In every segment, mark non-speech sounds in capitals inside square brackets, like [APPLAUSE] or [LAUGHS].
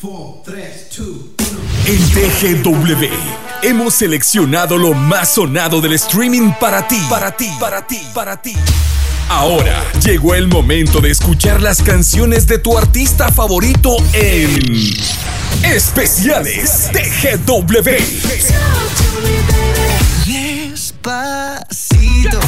4, 3, 2, 1. En TGW hemos seleccionado lo más sonado del streaming para ti, para ti, para ti, para ti. Ahora llegó el momento de escuchar las canciones de tu artista favorito en Especiales TGW. Despacito,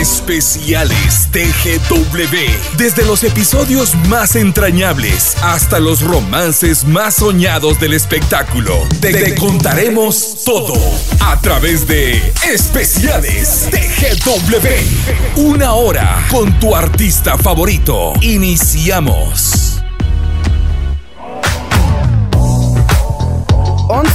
Especiales TGW. Desde los episodios más entrañables hasta los romances más soñados del espectáculo. Te, te contaremos todo a través de Especiales TGW. Una hora con tu artista favorito. Iniciamos.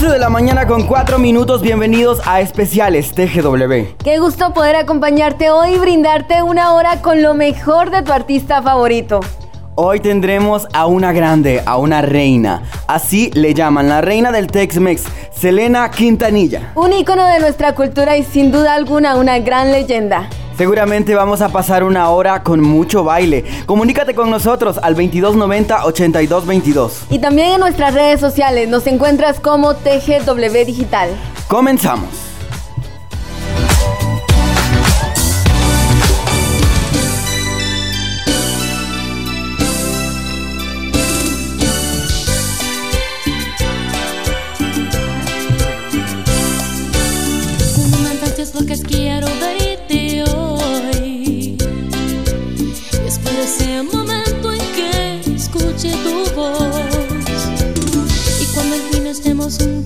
11 de la mañana con 4 minutos, bienvenidos a Especiales TGW. Qué gusto poder acompañarte hoy y brindarte una hora con lo mejor de tu artista favorito. Hoy tendremos a una grande, a una reina. Así le llaman, la reina del Tex-Mex, Selena Quintanilla. Un ícono de nuestra cultura y sin duda alguna una gran leyenda. Seguramente vamos a pasar una hora con mucho baile. Comunícate con nosotros al 2290-8222. Y también en nuestras redes sociales nos encuentras como TGW Digital. Comenzamos. thousand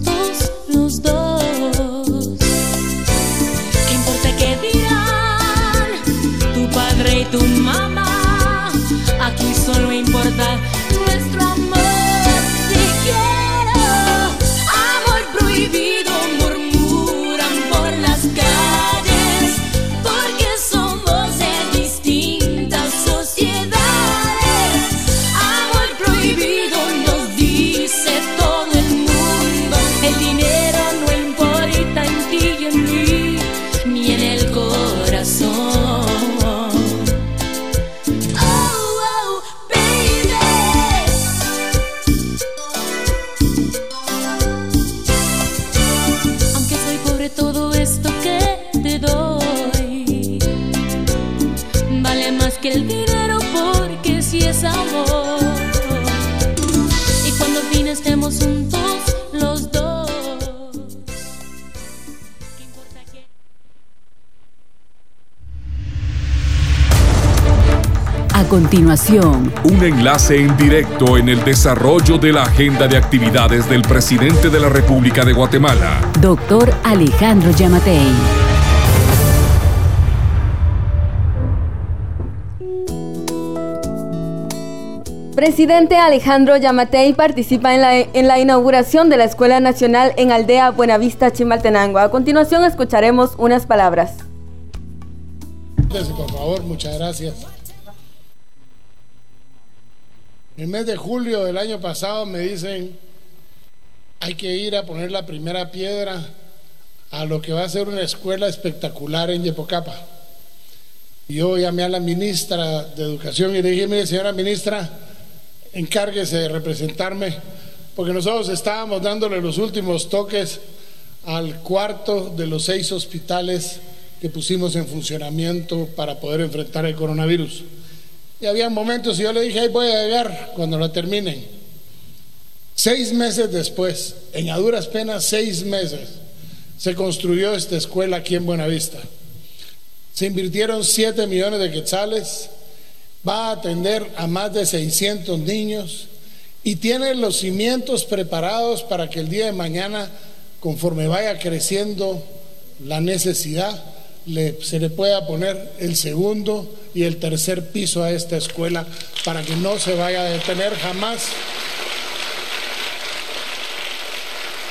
Un enlace en directo en el desarrollo de la agenda de actividades del presidente de la República de Guatemala. doctor Alejandro Yamatei. Presidente Alejandro Yamatei participa en la, en la inauguración de la Escuela Nacional en Aldea Buenavista, Chimaltenango. A continuación escucharemos unas palabras. Por favor, muchas gracias. En el mes de julio del año pasado me dicen, hay que ir a poner la primera piedra a lo que va a ser una escuela espectacular en Yepocapa. Yo llamé a la ministra de Educación y le dije, mire, señora ministra, encárguese de representarme, porque nosotros estábamos dándole los últimos toques al cuarto de los seis hospitales que pusimos en funcionamiento para poder enfrentar el coronavirus. Y había momentos y yo le dije, ahí voy a llegar cuando lo terminen. Seis meses después, en a duras penas seis meses, se construyó esta escuela aquí en Buenavista. Se invirtieron 7 millones de quetzales, va a atender a más de 600 niños y tiene los cimientos preparados para que el día de mañana, conforme vaya creciendo la necesidad, le- se le pueda poner el segundo y el tercer piso a esta escuela para que no se vaya a detener jamás.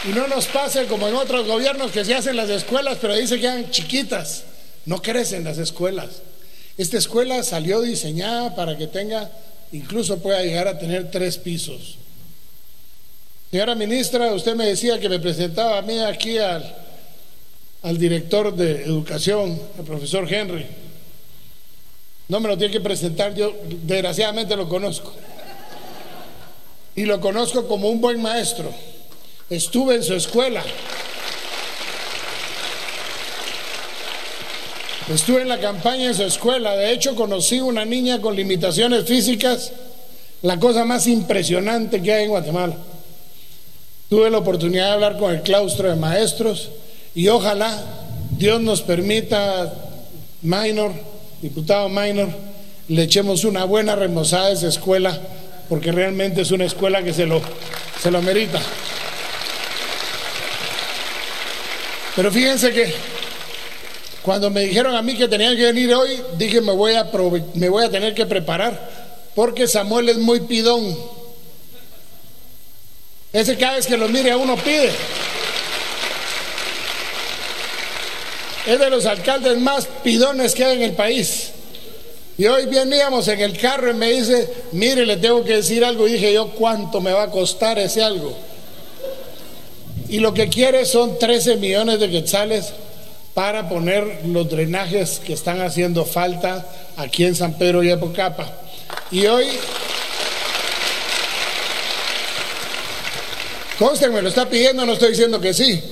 Y no nos pase como en otros gobiernos que se hacen las escuelas, pero dicen que eran chiquitas. No crecen las escuelas. Esta escuela salió diseñada para que tenga, incluso pueda llegar a tener tres pisos. Señora ministra, usted me decía que me presentaba a mí aquí al, al director de educación, el profesor Henry. No me lo tiene que presentar, yo desgraciadamente lo conozco. y lo conozco como un buen maestro. Estuve en su escuela. Estuve en la campaña en su escuela. De hecho, conocí una niña con limitaciones físicas, la cosa más impresionante que hay en Guatemala. Tuve la oportunidad de hablar con el claustro de maestros y ojalá Dios nos permita, Minor, diputado Minor, le echemos una buena remozada a esa escuela, porque realmente es una escuela que se lo, se lo merita. Pero fíjense que cuando me dijeron a mí que tenían que venir hoy, dije me voy a, me voy a tener que preparar, porque Samuel es muy pidón. Ese cada vez que lo mire a uno pide. Es de los alcaldes más pidones que hay en el país. Y hoy veníamos en el carro y me dice, mire, le tengo que decir algo. Y dije yo, ¿cuánto me va a costar ese algo? Y lo que quiere son 13 millones de quetzales para poner los drenajes que están haciendo falta aquí en San Pedro y Epocapa. Y hoy, conste, me lo está pidiendo, no estoy diciendo que sí.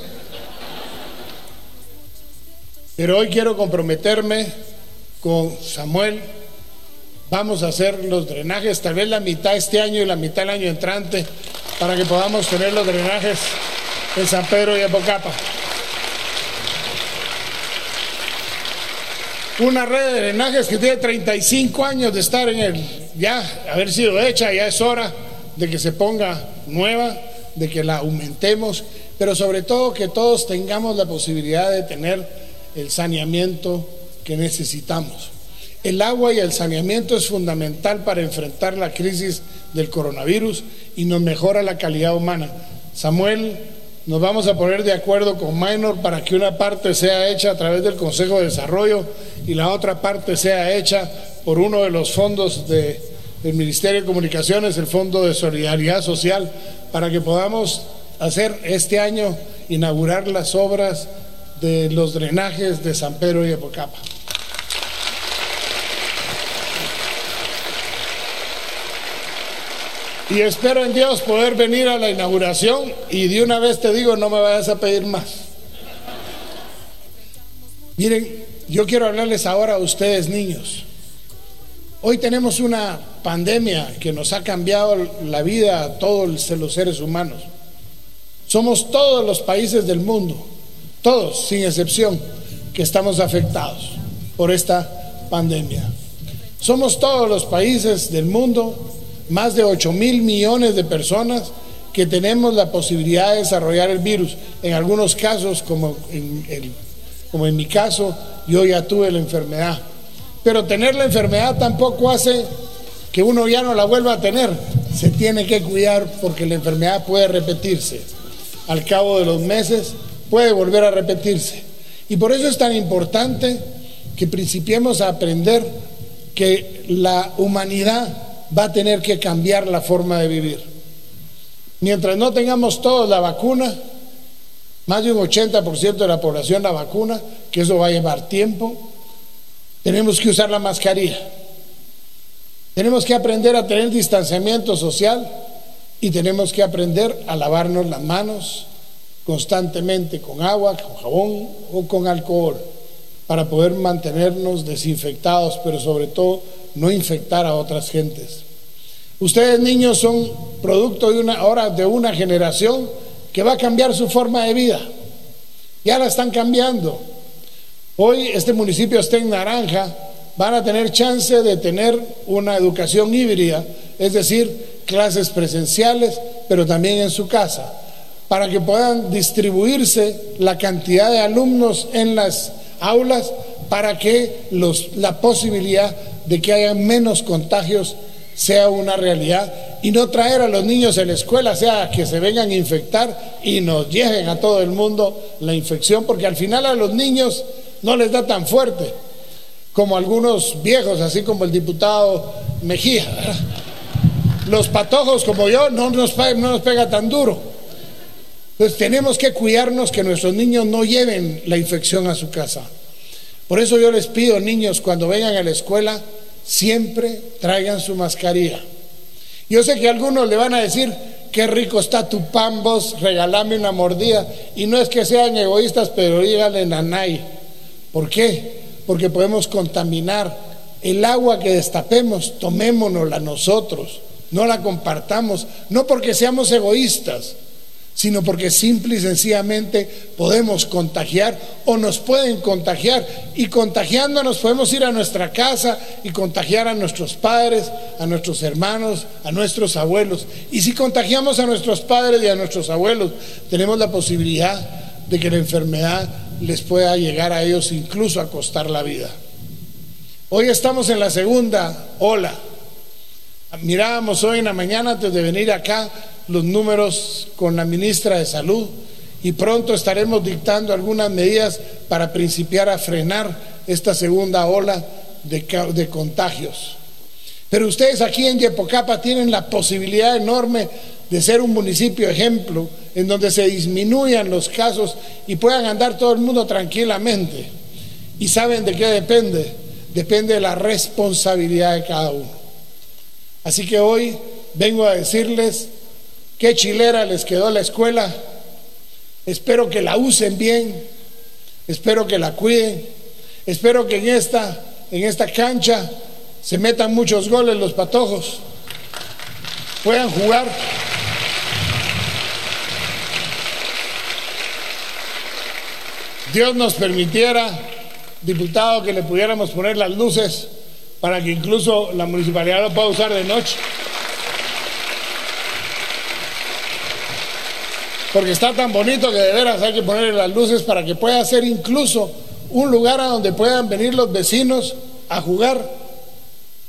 Pero hoy quiero comprometerme con Samuel. Vamos a hacer los drenajes, tal vez la mitad este año y la mitad el año entrante, para que podamos tener los drenajes en San Pedro y Epocapa. Una red de drenajes que tiene 35 años de estar en el, ya haber sido hecha, ya es hora de que se ponga nueva, de que la aumentemos, pero sobre todo que todos tengamos la posibilidad de tener el saneamiento que necesitamos. El agua y el saneamiento es fundamental para enfrentar la crisis del coronavirus y nos mejora la calidad humana. Samuel, nos vamos a poner de acuerdo con Minor para que una parte sea hecha a través del Consejo de Desarrollo y la otra parte sea hecha por uno de los fondos del Ministerio de Comunicaciones, el Fondo de Solidaridad Social, para que podamos hacer este año, inaugurar las obras de los drenajes de San Pedro y Epocapa. Y espero en Dios poder venir a la inauguración y de una vez te digo, no me vayas a pedir más. Miren, yo quiero hablarles ahora a ustedes niños. Hoy tenemos una pandemia que nos ha cambiado la vida a todos los seres humanos. Somos todos los países del mundo todos, sin excepción, que estamos afectados por esta pandemia. Somos todos los países del mundo, más de 8 mil millones de personas que tenemos la posibilidad de desarrollar el virus. En algunos casos, como en, como en mi caso, yo ya tuve la enfermedad. Pero tener la enfermedad tampoco hace que uno ya no la vuelva a tener. Se tiene que cuidar porque la enfermedad puede repetirse. Al cabo de los meses puede volver a repetirse. Y por eso es tan importante que principiemos a aprender que la humanidad va a tener que cambiar la forma de vivir. Mientras no tengamos todos la vacuna, más de un 80% de la población la vacuna, que eso va a llevar tiempo, tenemos que usar la mascarilla. Tenemos que aprender a tener distanciamiento social y tenemos que aprender a lavarnos las manos constantemente con agua, con jabón o con alcohol para poder mantenernos desinfectados, pero sobre todo no infectar a otras gentes. Ustedes niños son producto de una ahora de una generación que va a cambiar su forma de vida. Ya la están cambiando. Hoy este municipio está en naranja, van a tener chance de tener una educación híbrida, es decir, clases presenciales, pero también en su casa para que puedan distribuirse la cantidad de alumnos en las aulas para que la posibilidad de que haya menos contagios sea una realidad y no traer a los niños en la escuela, sea que se vengan a infectar y nos lleguen a todo el mundo la infección, porque al final a los niños no les da tan fuerte como algunos viejos, así como el diputado Mejía. Los patojos como yo no nos, no nos pega tan duro. Entonces tenemos que cuidarnos que nuestros niños no lleven la infección a su casa. Por eso yo les pido, niños, cuando vengan a la escuela, siempre traigan su mascarilla. Yo sé que algunos le van a decir, qué rico está tu pan, vos regalame una mordida. Y no es que sean egoístas, pero díganle nanay. ¿Por qué? Porque podemos contaminar el agua que destapemos, tomémonosla nosotros, no la compartamos, no porque seamos egoístas, sino porque simple y sencillamente podemos contagiar o nos pueden contagiar y contagiándonos podemos ir a nuestra casa y contagiar a nuestros padres, a nuestros hermanos, a nuestros abuelos. Y si contagiamos a nuestros padres y a nuestros abuelos, tenemos la posibilidad de que la enfermedad les pueda llegar a ellos incluso a costar la vida. Hoy estamos en la segunda ola. Mirábamos hoy en la mañana antes de venir acá los números con la ministra de Salud y pronto estaremos dictando algunas medidas para principiar a frenar esta segunda ola de, de contagios. Pero ustedes aquí en Yepocapa tienen la posibilidad enorme de ser un municipio ejemplo en donde se disminuyan los casos y puedan andar todo el mundo tranquilamente. ¿Y saben de qué depende? Depende de la responsabilidad de cada uno. Así que hoy vengo a decirles Qué chilera les quedó la escuela. Espero que la usen bien. Espero que la cuiden. Espero que en esta, en esta cancha se metan muchos goles los patojos. Puedan jugar. Dios nos permitiera, diputado, que le pudiéramos poner las luces para que incluso la municipalidad lo pueda usar de noche. Porque está tan bonito que de veras hay que ponerle las luces para que pueda ser incluso un lugar a donde puedan venir los vecinos a jugar,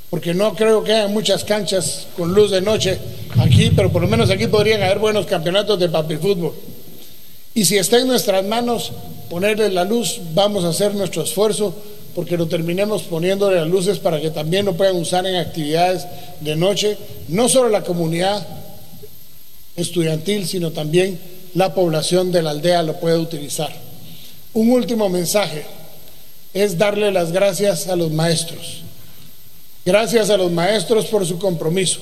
porque no creo que haya muchas canchas con luz de noche aquí, pero por lo menos aquí podrían haber buenos campeonatos de papi fútbol. Y si está en nuestras manos ponerle la luz, vamos a hacer nuestro esfuerzo porque lo terminemos poniéndole las luces para que también lo puedan usar en actividades de noche, no solo la comunidad estudiantil, sino también la población de la aldea lo puede utilizar. Un último mensaje es darle las gracias a los maestros. Gracias a los maestros por su compromiso.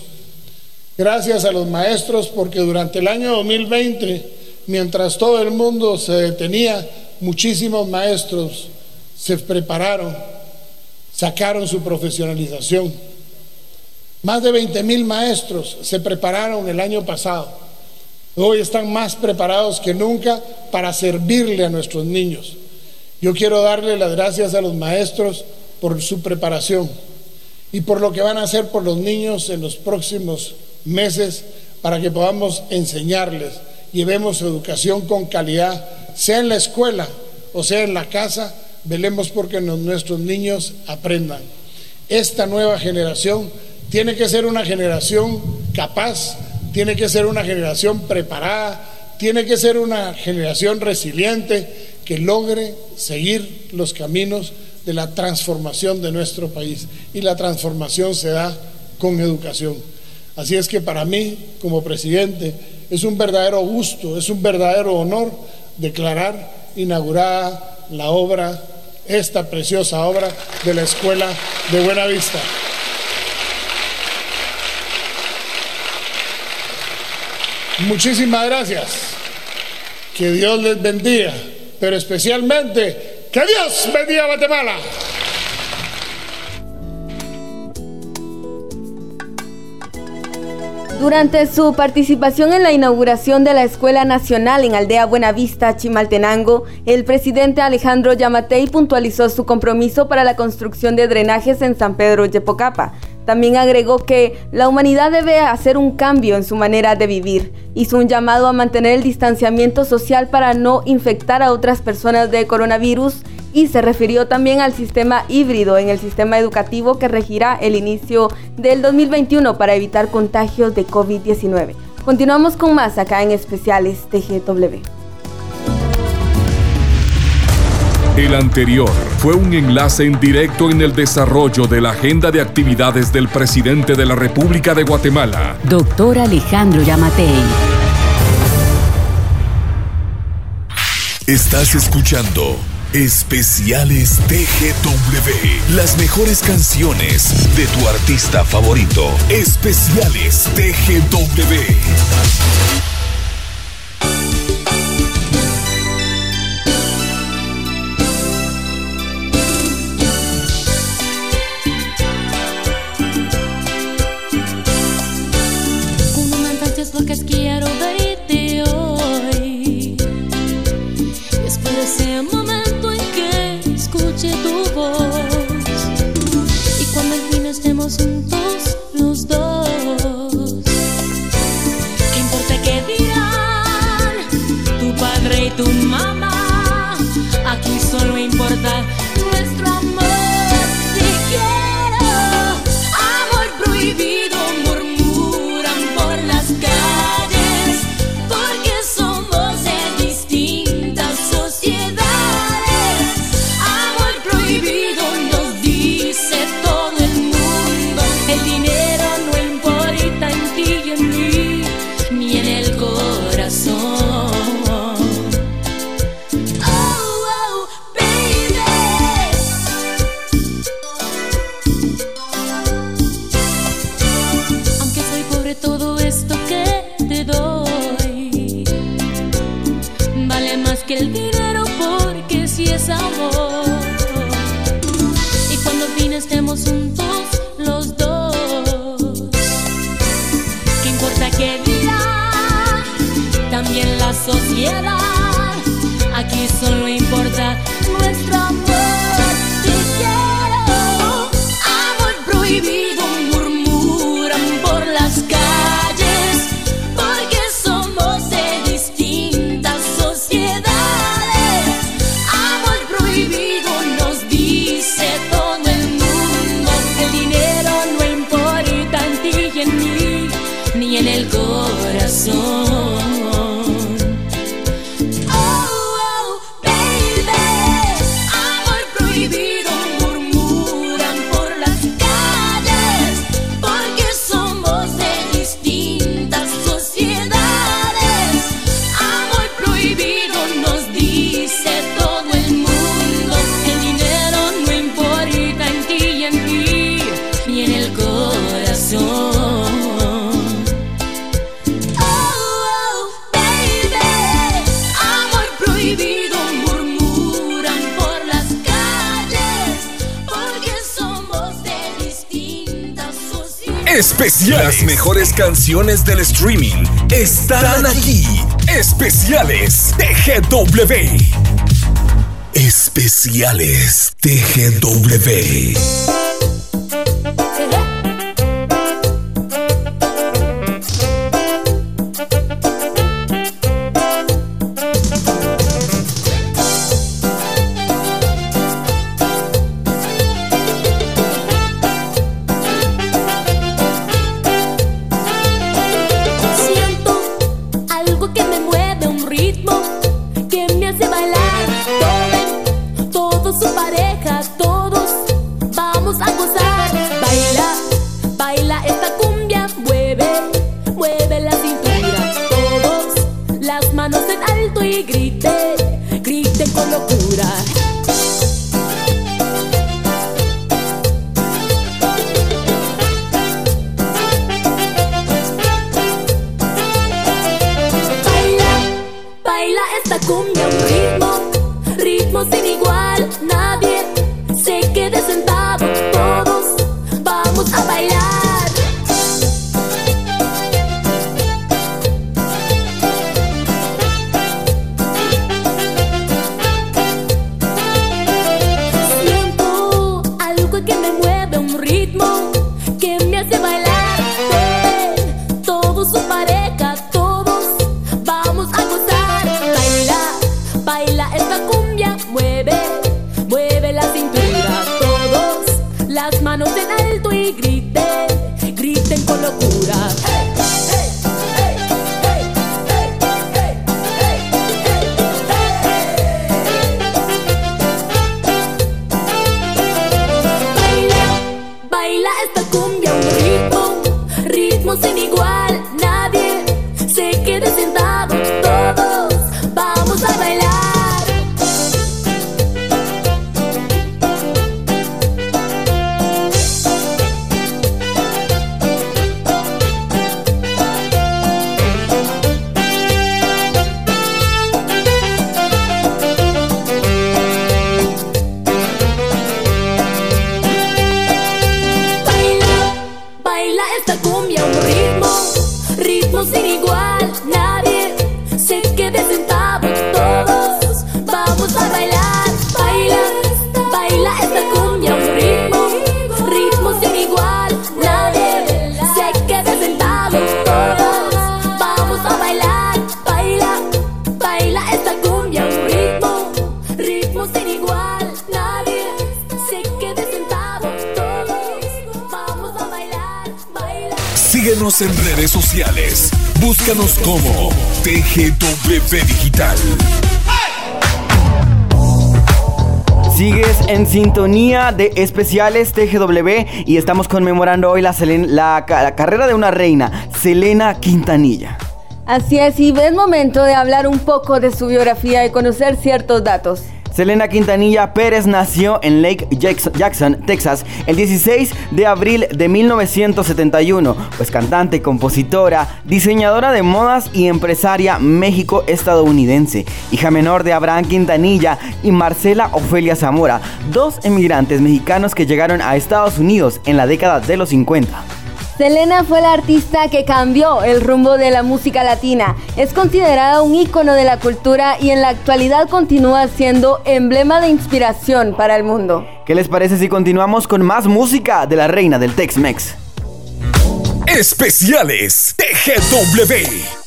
Gracias a los maestros porque durante el año 2020, mientras todo el mundo se detenía, muchísimos maestros se prepararon, sacaron su profesionalización. Más de 20 mil maestros se prepararon el año pasado Hoy están más preparados que nunca para servirle a nuestros niños. Yo quiero darle las gracias a los maestros por su preparación y por lo que van a hacer por los niños en los próximos meses para que podamos enseñarles, llevemos educación con calidad, sea en la escuela o sea en la casa, velemos porque nuestros niños aprendan. Esta nueva generación tiene que ser una generación capaz tiene que ser una generación preparada, tiene que ser una generación resiliente que logre seguir los caminos de la transformación de nuestro país. Y la transformación se da con educación. Así es que para mí, como presidente, es un verdadero gusto, es un verdadero honor declarar inaugurada la obra, esta preciosa obra de la Escuela de Buenavista. Muchísimas gracias. Que Dios les bendiga, pero especialmente que Dios bendiga a Guatemala. Durante su participación en la inauguración de la Escuela Nacional en Aldea Buenavista, Chimaltenango, el presidente Alejandro Yamatei puntualizó su compromiso para la construcción de drenajes en San Pedro Yepocapa también agregó que la humanidad debe hacer un cambio en su manera de vivir. Hizo un llamado a mantener el distanciamiento social para no infectar a otras personas de coronavirus y se refirió también al sistema híbrido en el sistema educativo que regirá el inicio del 2021 para evitar contagios de COVID-19. Continuamos con más acá en especiales TGW. El anterior fue un enlace en directo en el desarrollo de la agenda de actividades del presidente de la República de Guatemala, doctor Alejandro Yamatei. Estás escuchando Especiales TGW. Las mejores canciones de tu artista favorito. Especiales TGW. Christmas. Las mejores canciones del streaming están aquí. Especiales TGW. Especiales TGW. bebe un ritmo. De especiales TGW y estamos conmemorando hoy la, la, la carrera de una reina, Selena Quintanilla. Así es, y es momento de hablar un poco de su biografía y conocer ciertos datos. Selena Quintanilla Pérez nació en Lake Jackson, Texas, el 16 de abril de 1971. Pues cantante, compositora, diseñadora de modas y empresaria México-estadounidense. Hija menor de Abraham Quintanilla y Marcela Ofelia Zamora, dos emigrantes mexicanos que llegaron a Estados Unidos en la década de los 50. Selena fue la artista que cambió el rumbo de la música latina. Es considerada un ícono de la cultura y en la actualidad continúa siendo emblema de inspiración para el mundo. ¿Qué les parece si continuamos con más música de la reina del Tex-Mex? Especiales TGW.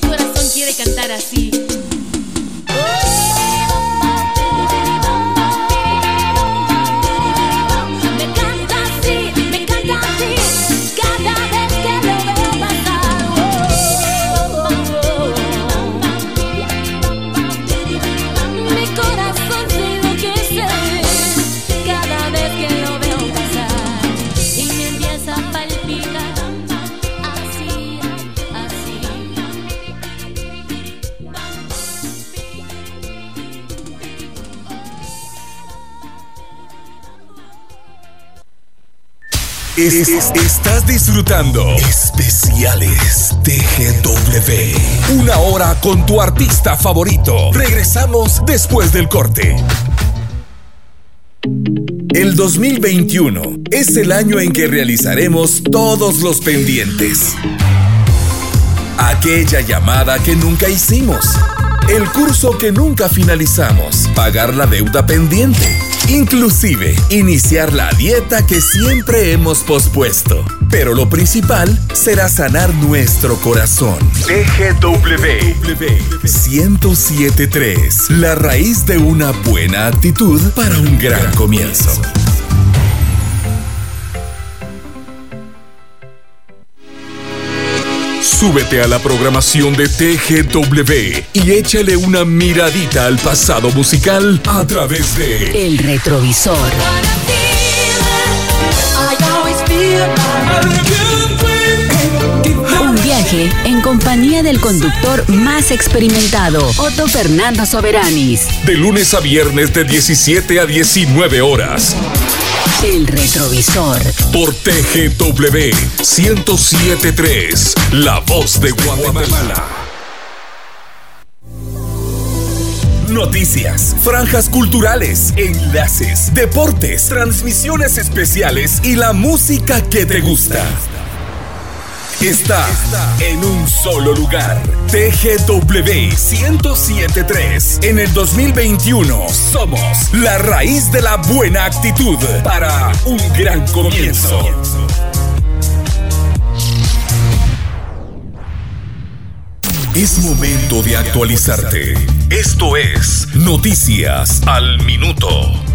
Mi corazón quiere cantar así. Estás disfrutando Especiales TGW. Una hora con tu artista favorito. Regresamos después del corte. El 2021 es el año en que realizaremos todos los pendientes. Aquella llamada que nunca hicimos. El curso que nunca finalizamos. Pagar la deuda pendiente Inclusive, iniciar la dieta que siempre hemos pospuesto. Pero lo principal será sanar nuestro corazón. TGW 1073. La raíz de una buena actitud para un gran comienzo. Súbete a la programación de TGW y échale una miradita al pasado musical a través de El retrovisor. Un viaje en compañía del conductor más experimentado, Otto Fernando Soberanis. De lunes a viernes de 17 a 19 horas. El retrovisor. Por TGW 1073, La Voz de Guatemala. Noticias, franjas culturales, enlaces, deportes, transmisiones especiales y la música que te gusta. Está en un solo lugar. TGW 1073. En el 2021 somos la raíz de la buena actitud para un gran comienzo. Es momento de actualizarte. Esto es Noticias al Minuto.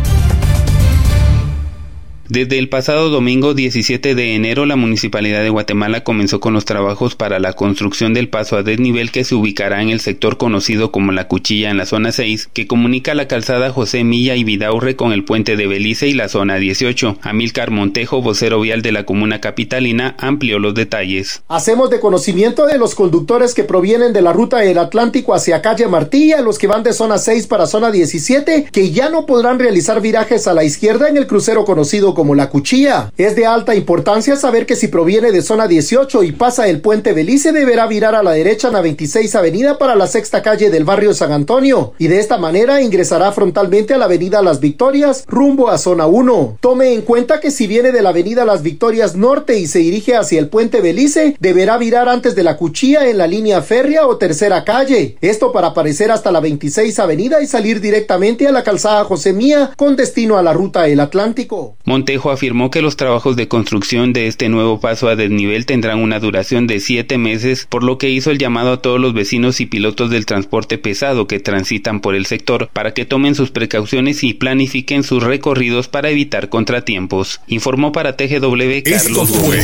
Desde el pasado domingo 17 de enero, la Municipalidad de Guatemala comenzó con los trabajos para la construcción del paso a desnivel que se ubicará en el sector conocido como La Cuchilla en la zona 6, que comunica la calzada José Milla y Vidaurre con el puente de Belice y la zona 18. Amílcar Montejo, vocero vial de la comuna capitalina, amplió los detalles. Hacemos de conocimiento de los conductores que provienen de la ruta del Atlántico hacia calle Martilla, los que van de zona 6 para zona 17, que ya no podrán realizar virajes a la izquierda en el crucero conocido como la cuchilla. Es de alta importancia saber que si proviene de zona 18 y pasa el puente Belice deberá virar a la derecha en la 26 avenida para la sexta calle del barrio San Antonio y de esta manera ingresará frontalmente a la avenida Las Victorias rumbo a zona 1. Tome en cuenta que si viene de la avenida Las Victorias Norte y se dirige hacia el puente Belice deberá virar antes de la cuchilla en la línea férrea o tercera calle. Esto para aparecer hasta la 26 avenida y salir directamente a la calzada José Mía con destino a la ruta El Atlántico. Montejo afirmó que los trabajos de construcción de este nuevo paso a desnivel tendrán una duración de siete meses, por lo que hizo el llamado a todos los vecinos y pilotos del transporte pesado que transitan por el sector para que tomen sus precauciones y planifiquen sus recorridos para evitar contratiempos. Informó para TGW Carlos Esto fue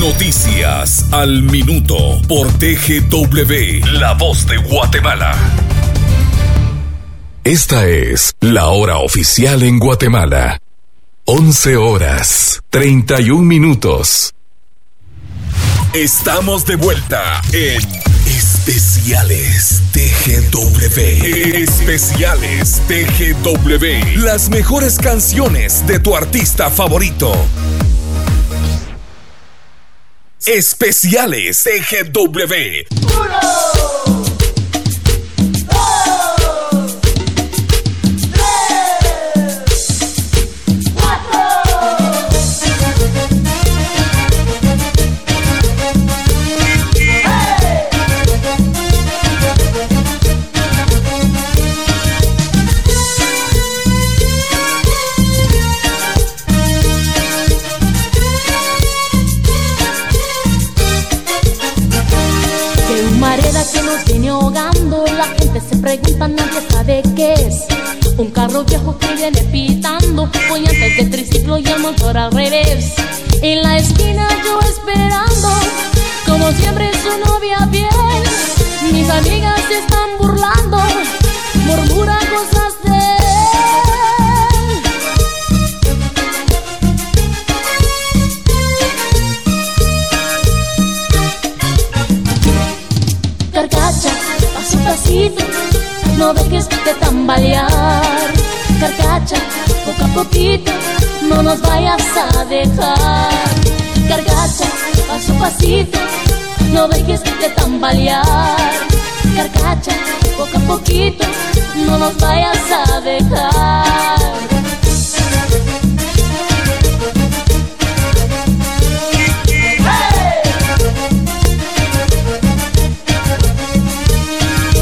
Noticias al Minuto por TGW, La Voz de Guatemala. Esta es la hora oficial en Guatemala. 11 horas 31 minutos. Estamos de vuelta en Especiales TGW. Especiales TGW. Las mejores canciones de tu artista favorito. Especiales TGW. Que la gente se pregunta, nadie sabe qué es. Un carro viejo que viene pitando, voy antes de triciclo y el motor al revés. En la esquina yo esperando, como siempre nos vayas a dejar. Carcacha, paso a pasito, no dejes de tambalear. Carcacha, poco a poquito, no nos vayas a dejar.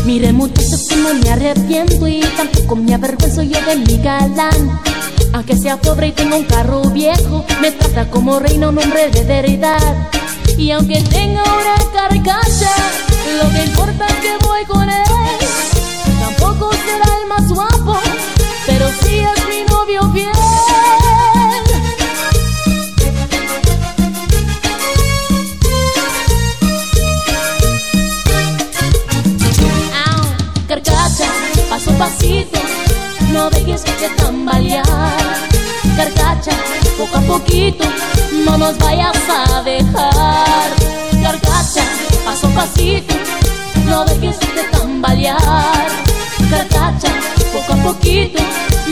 Mire muchachos que no me arrepiento y tampoco me avergüenzo yo de mi galán Aunque sea pobre y tenga un carro viejo, me trata como reina un hombre de heredad. Y aunque tenga una carcacha, lo que importa es que voy con él. Tampoco será el más guapo, pero sí es mi novio fiel. Carcacha, paso a pasito, no dejes de tambalear. Carcacha, poco a poquito, no nos vayas a dejar. Carcacha, paso a pasito, no dejes de tambalear. Carcacha, poco a poquito,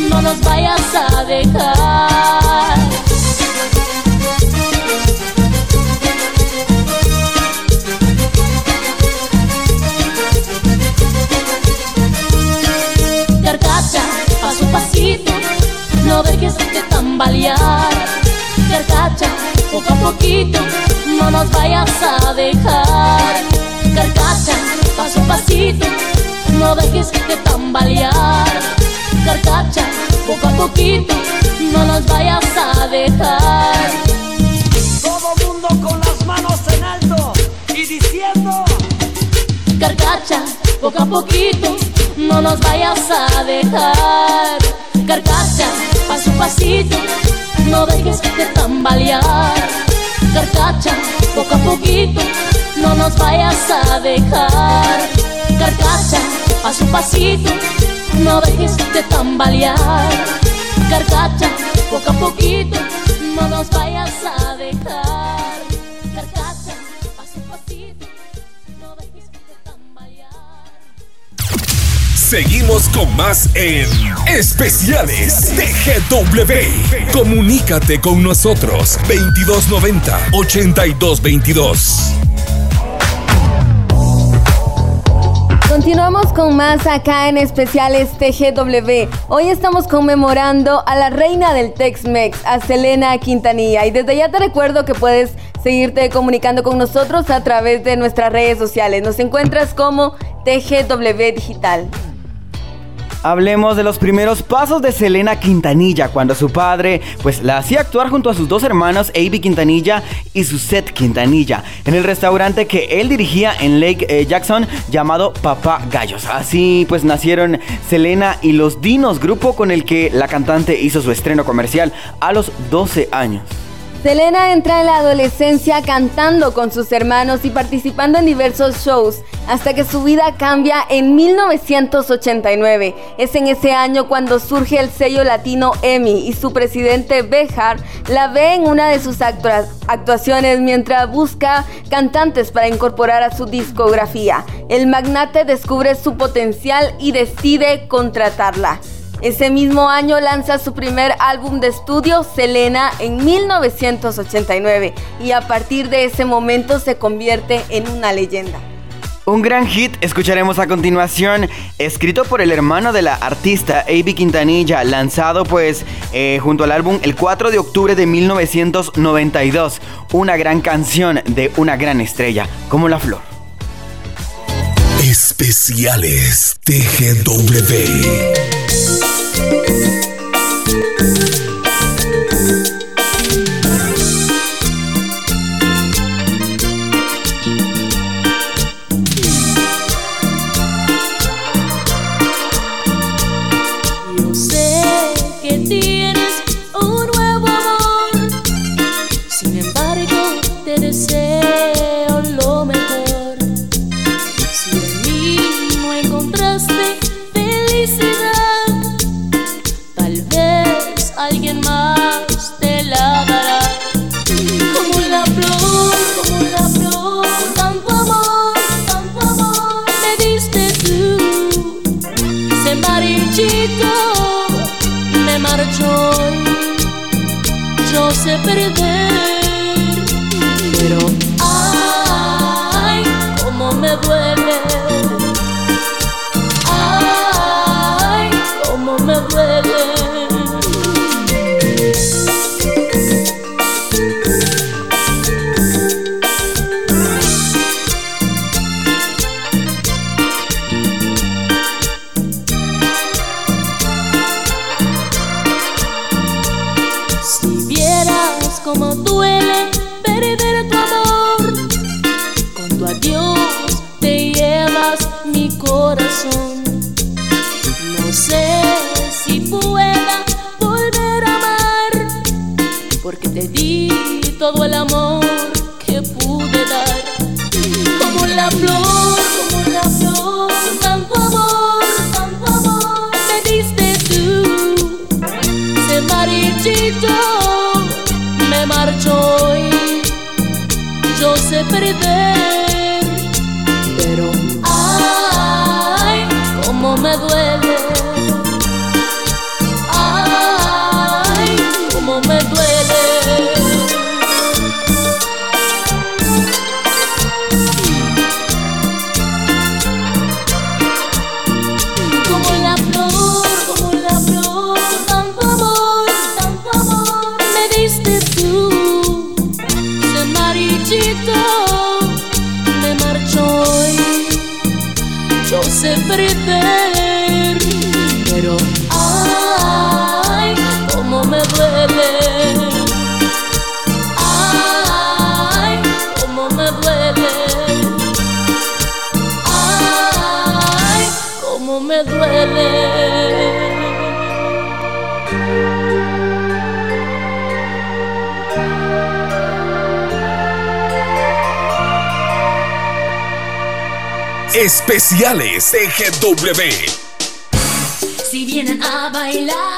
no nos vayas a dejar. A dejar. Carcacha, paso a pasito, no dejes de tambalear. Carcacha, poco a poquito, no nos vayas a dejar. Todo mundo con las manos en alto y diciendo. Carcacha, poco a poquito, no nos vayas a dejar. Carcacha, paso a pasito, no dejes de tambalear. Carcacha, poco a poquito, no nos vayas a dejar. Carcacha, a pasito, no dejes de tambalear. Carcacha, poco a poquito, no nos vayas a dejar. Seguimos con más en Especiales de. Comunícate con nosotros 2290 8222. Continuamos con más acá en especiales TGW. Hoy estamos conmemorando a la reina del Tex-Mex, a Selena Quintanilla. Y desde ya te recuerdo que puedes seguirte comunicando con nosotros a través de nuestras redes sociales. Nos encuentras como TGW Digital. Hablemos de los primeros pasos de Selena Quintanilla cuando su padre pues la hacía actuar junto a sus dos hermanos Avi Quintanilla y Suzette Quintanilla en el restaurante que él dirigía en Lake eh, Jackson llamado Papá Gallos. Así pues nacieron Selena y los Dinos, grupo con el que la cantante hizo su estreno comercial a los 12 años. Selena entra en la adolescencia cantando con sus hermanos y participando en diversos shows hasta que su vida cambia en 1989. Es en ese año cuando surge el sello latino EMI y su presidente Bejar la ve en una de sus actua- actuaciones mientras busca cantantes para incorporar a su discografía. El magnate descubre su potencial y decide contratarla. Ese mismo año lanza su primer álbum de estudio, Selena, en 1989, y a partir de ese momento se convierte en una leyenda. Un gran hit escucharemos a continuación, escrito por el hermano de la artista Avi Quintanilla, lanzado pues eh, junto al álbum el 4 de octubre de 1992. Una gran canción de una gran estrella, como la flor. Especiales TGW. me marcho. Yo siempre te Especiales TGW. Si vienen a bailar.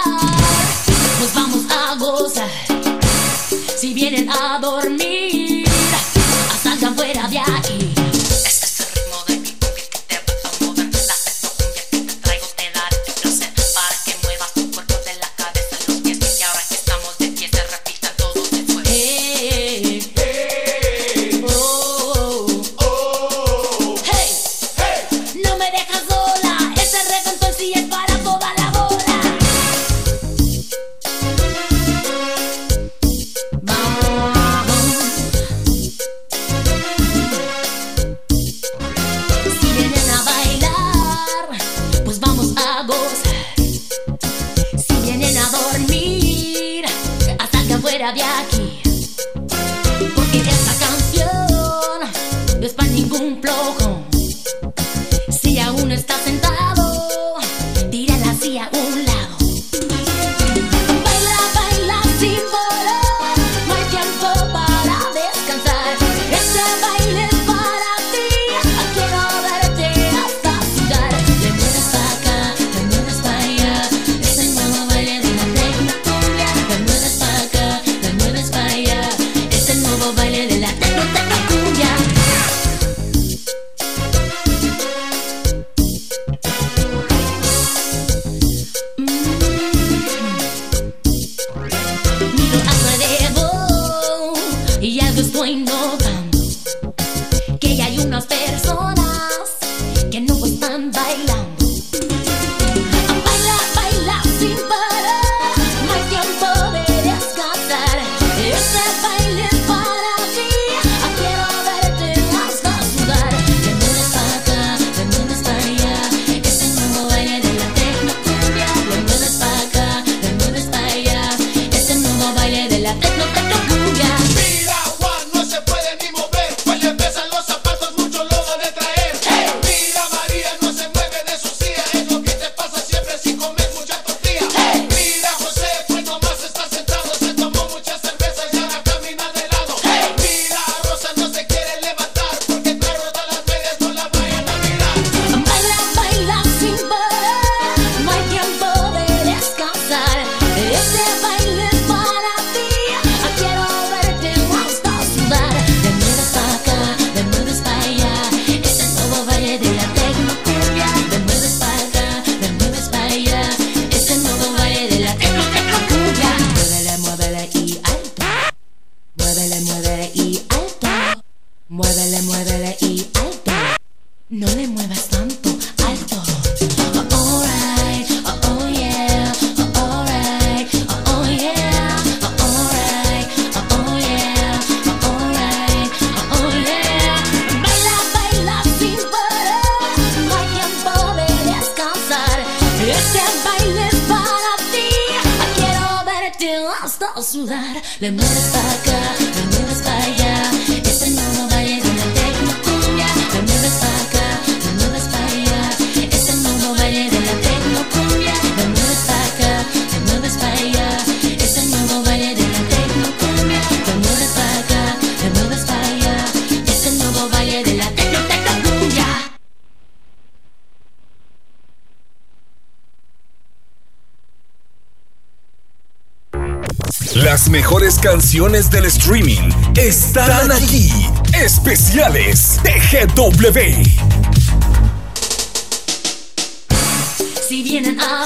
Canciones del streaming están aquí. Especiales TGW.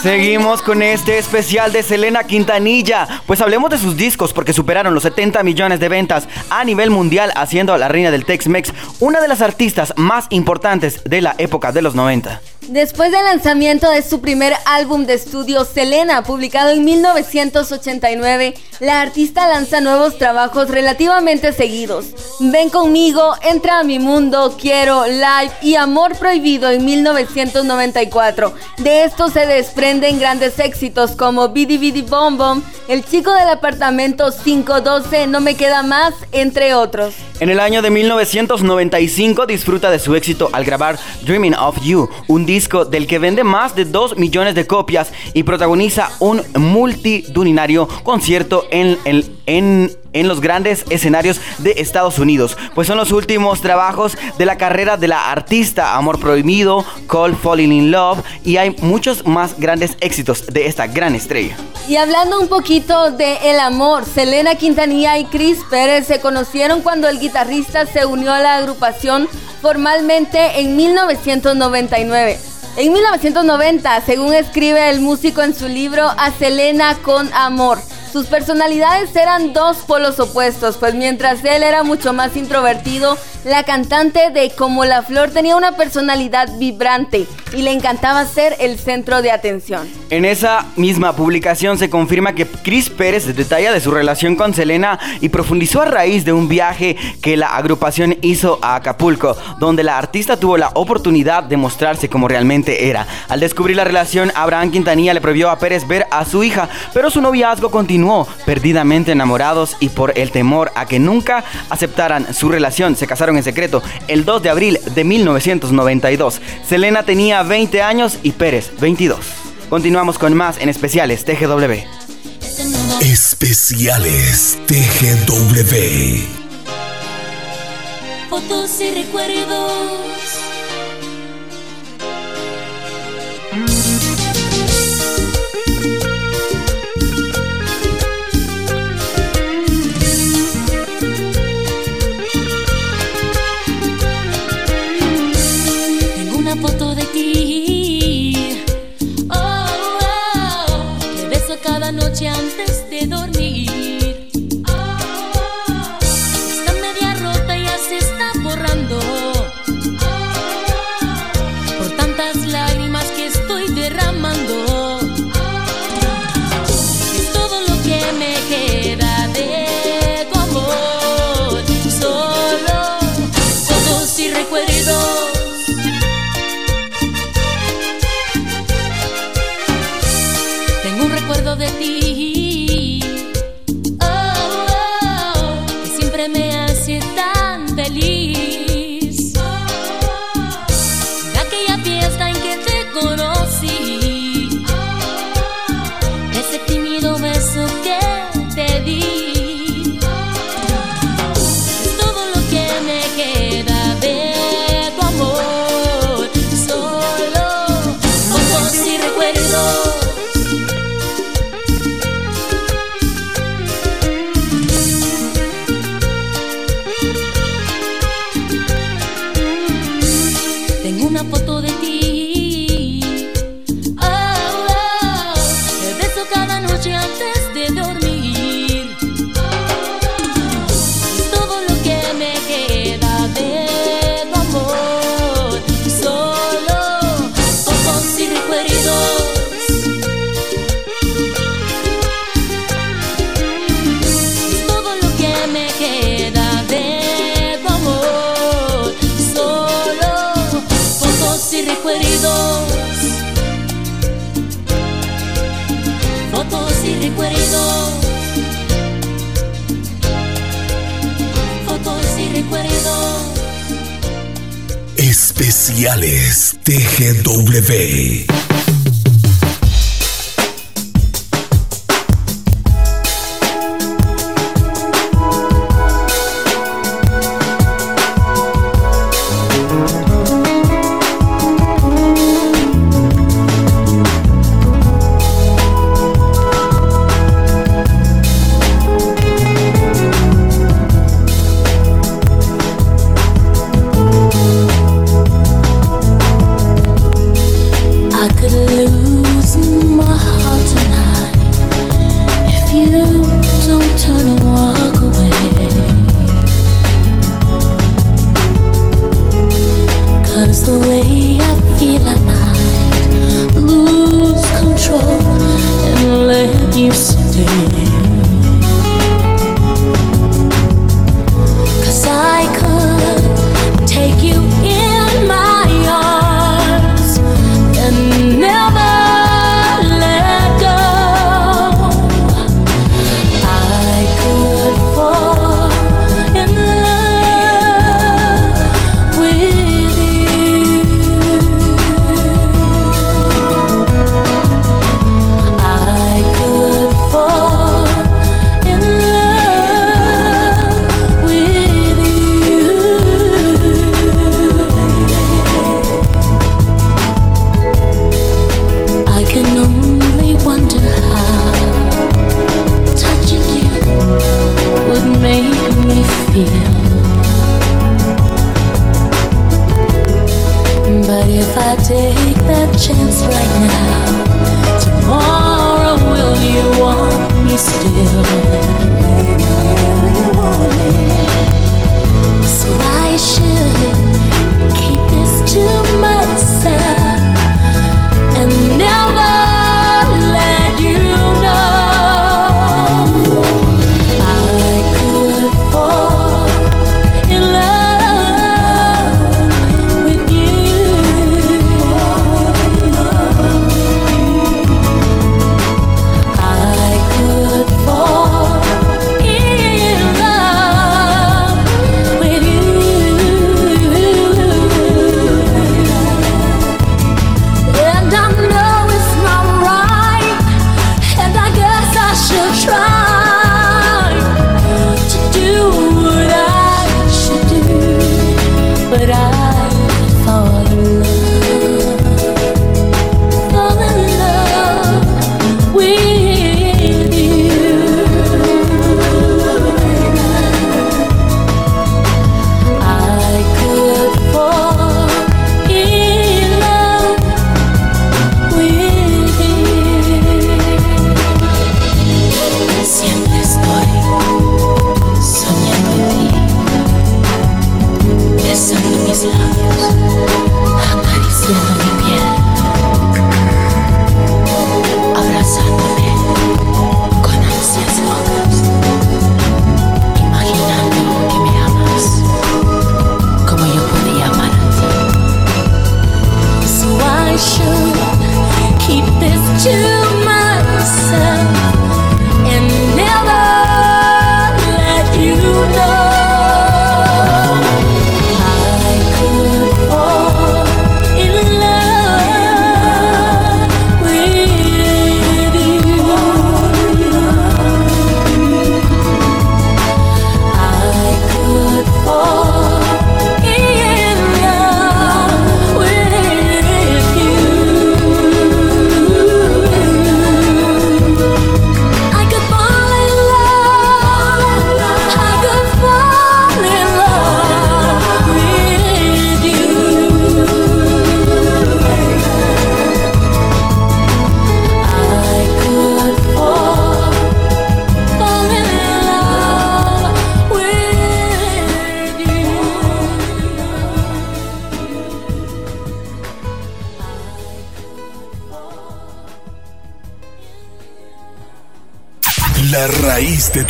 Seguimos con este especial de Selena Quintanilla. Pues hablemos de sus discos porque superaron los 70 millones de ventas a nivel mundial, haciendo a la reina del Tex-Mex una de las artistas más importantes de la época de los 90. Después del lanzamiento de su primer álbum de estudio, Selena, publicado en 1989, la artista lanza nuevos trabajos relativamente seguidos. Ven conmigo, Entra a mi mundo, Quiero, Live y Amor Prohibido en 1994. De esto se desprenden grandes éxitos como Bidi Bidi Bom Bom, El chico del apartamento 512, No me queda más, entre otros. En el año de 1995 disfruta de su éxito al grabar Dreaming of You, un disco del que vende más de 2 millones de copias y protagoniza un multitudinario concierto en, el- en, en los grandes escenarios de Estados Unidos. Pues son los últimos trabajos de la carrera de la artista Amor Prohibido, Call Falling in Love y hay muchos más grandes éxitos de esta gran estrella. Y hablando un poquito de el amor, Selena Quintanilla y Chris Pérez se conocieron cuando el guitarrista se unió a la agrupación formalmente en 1999. En 1990, según escribe el músico en su libro A Selena con Amor, sus personalidades eran dos polos opuestos, pues mientras él era mucho más introvertido, la cantante de Como la Flor tenía una personalidad vibrante y le encantaba ser el centro de atención. En esa misma publicación se confirma que Chris Pérez detalla de su relación con Selena y profundizó a raíz de un viaje que la agrupación hizo a Acapulco, donde la artista tuvo la oportunidad de mostrarse como realmente era. Al descubrir la relación, Abraham Quintanilla le prohibió a Pérez ver a su hija, pero su noviazgo continuó, perdidamente enamorados y por el temor a que nunca aceptaran su relación, se casaron en secreto el 2 de abril de 1992. Selena tenía 20 años y Pérez 22. Continuamos con más en especiales TGW. Especiales TGW. fotos y recuerdos. Especiales TGW.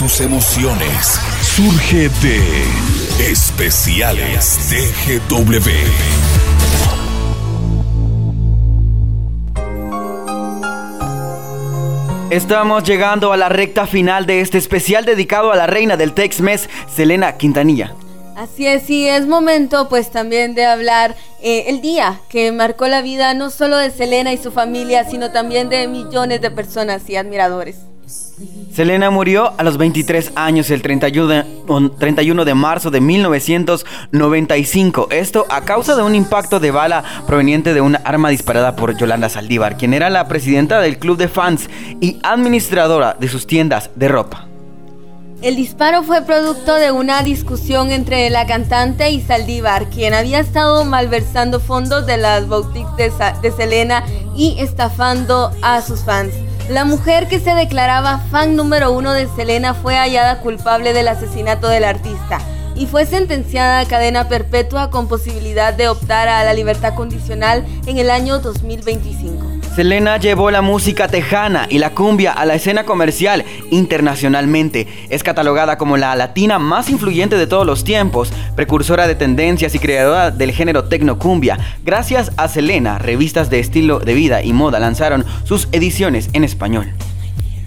Tus emociones surge de Especiales DGW. Estamos llegando a la recta final de este especial dedicado a la reina del Tex-Mex, Selena Quintanilla. Así es, y es momento pues también de hablar eh, el día que marcó la vida no solo de Selena y su familia, sino también de millones de personas y admiradores. Selena murió a los 23 años el 31 de, 31 de marzo de 1995. Esto a causa de un impacto de bala proveniente de una arma disparada por Yolanda Saldívar, quien era la presidenta del club de fans y administradora de sus tiendas de ropa. El disparo fue producto de una discusión entre la cantante y Saldívar, quien había estado malversando fondos de las boutiques de, de Selena y estafando a sus fans. La mujer que se declaraba fan número uno de Selena fue hallada culpable del asesinato del artista y fue sentenciada a cadena perpetua con posibilidad de optar a la libertad condicional en el año 2025. Selena llevó la música tejana y la cumbia a la escena comercial internacionalmente. Es catalogada como la latina más influyente de todos los tiempos, precursora de tendencias y creadora del género tecnocumbia. Gracias a Selena, revistas de estilo de vida y moda lanzaron sus ediciones en español.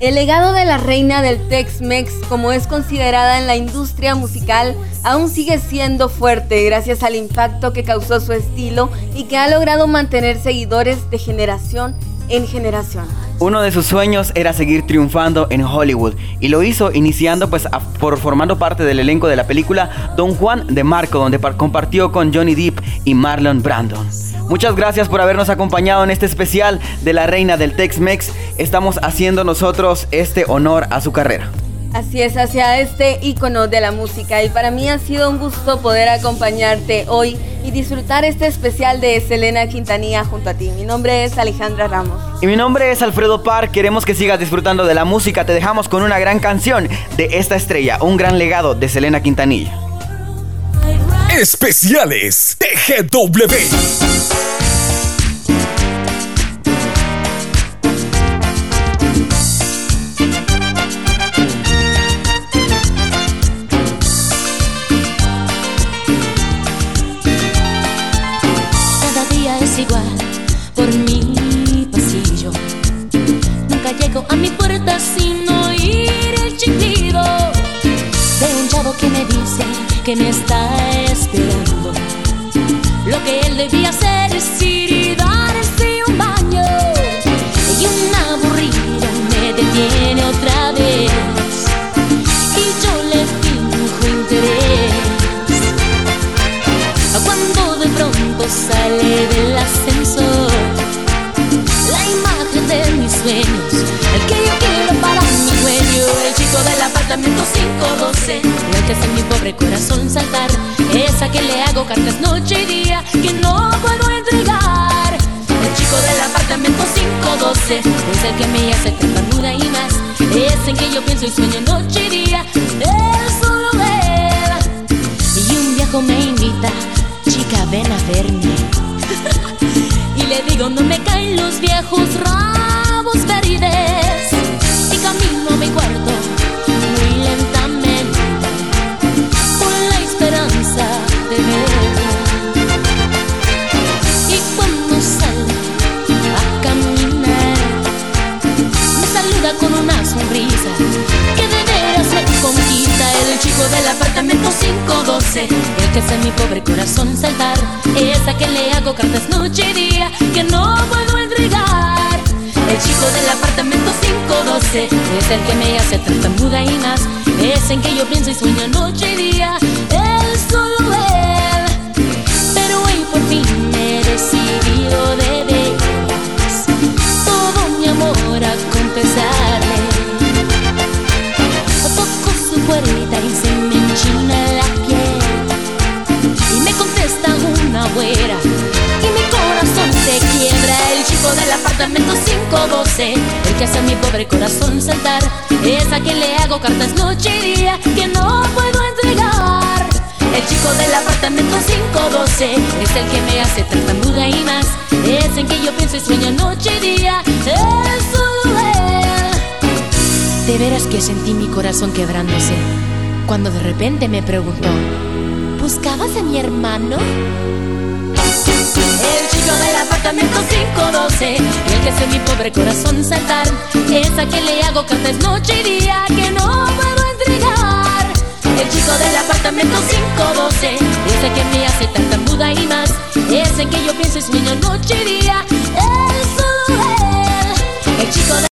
El legado de la reina del Tex-Mex, como es considerada en la industria musical, aún sigue siendo fuerte gracias al impacto que causó su estilo y que ha logrado mantener seguidores de generación en generación. Uno de sus sueños era seguir triunfando en Hollywood y lo hizo iniciando pues a- por formando parte del elenco de la película Don Juan de Marco donde par- compartió con Johnny Depp y Marlon Brandon. Muchas gracias por habernos acompañado en este especial de la reina del Tex-Mex. Estamos haciendo nosotros este honor a su carrera. Así es, hacia este ícono de la música y para mí ha sido un gusto poder acompañarte hoy y disfrutar este especial de Selena Quintanilla junto a ti. Mi nombre es Alejandra Ramos. Y mi nombre es Alfredo Par, queremos que sigas disfrutando de la música, te dejamos con una gran canción de esta estrella, un gran legado de Selena Quintanilla. Especiales TGW. Noche y día Que no puedo entregar El chico del apartamento 512 Es el que me hace tartamuda y más Es en que yo pienso y sueño noche y día Él solo él y un viejo me invita, chica, ven a verme. [LAUGHS] y le digo, no me caen los viejos rabos verdes. El que me hace tartamuda y es en que yo pienso y sueño noche y día. Él solo él Chico del apartamento 512 El que hace a mi pobre corazón saltar Es a quien le hago cartas noche y día Que no puedo entregar. El chico del apartamento 512 Es el que me hace tartamuda y más. Es en que yo pienso y sueño noche y día Es solo él De veras que sentí mi corazón quebrándose Cuando de repente me preguntó ¿Buscabas a mi hermano? El chico del apartamento 512 El que hace mi pobre corazón saltar Es a quien le hago cartas noche y día Que no puedo entregar. El chico del apartamento 512 Es el que me hace tartamuda y más Es en que yo pienso y sueño noche y día Es él. El chico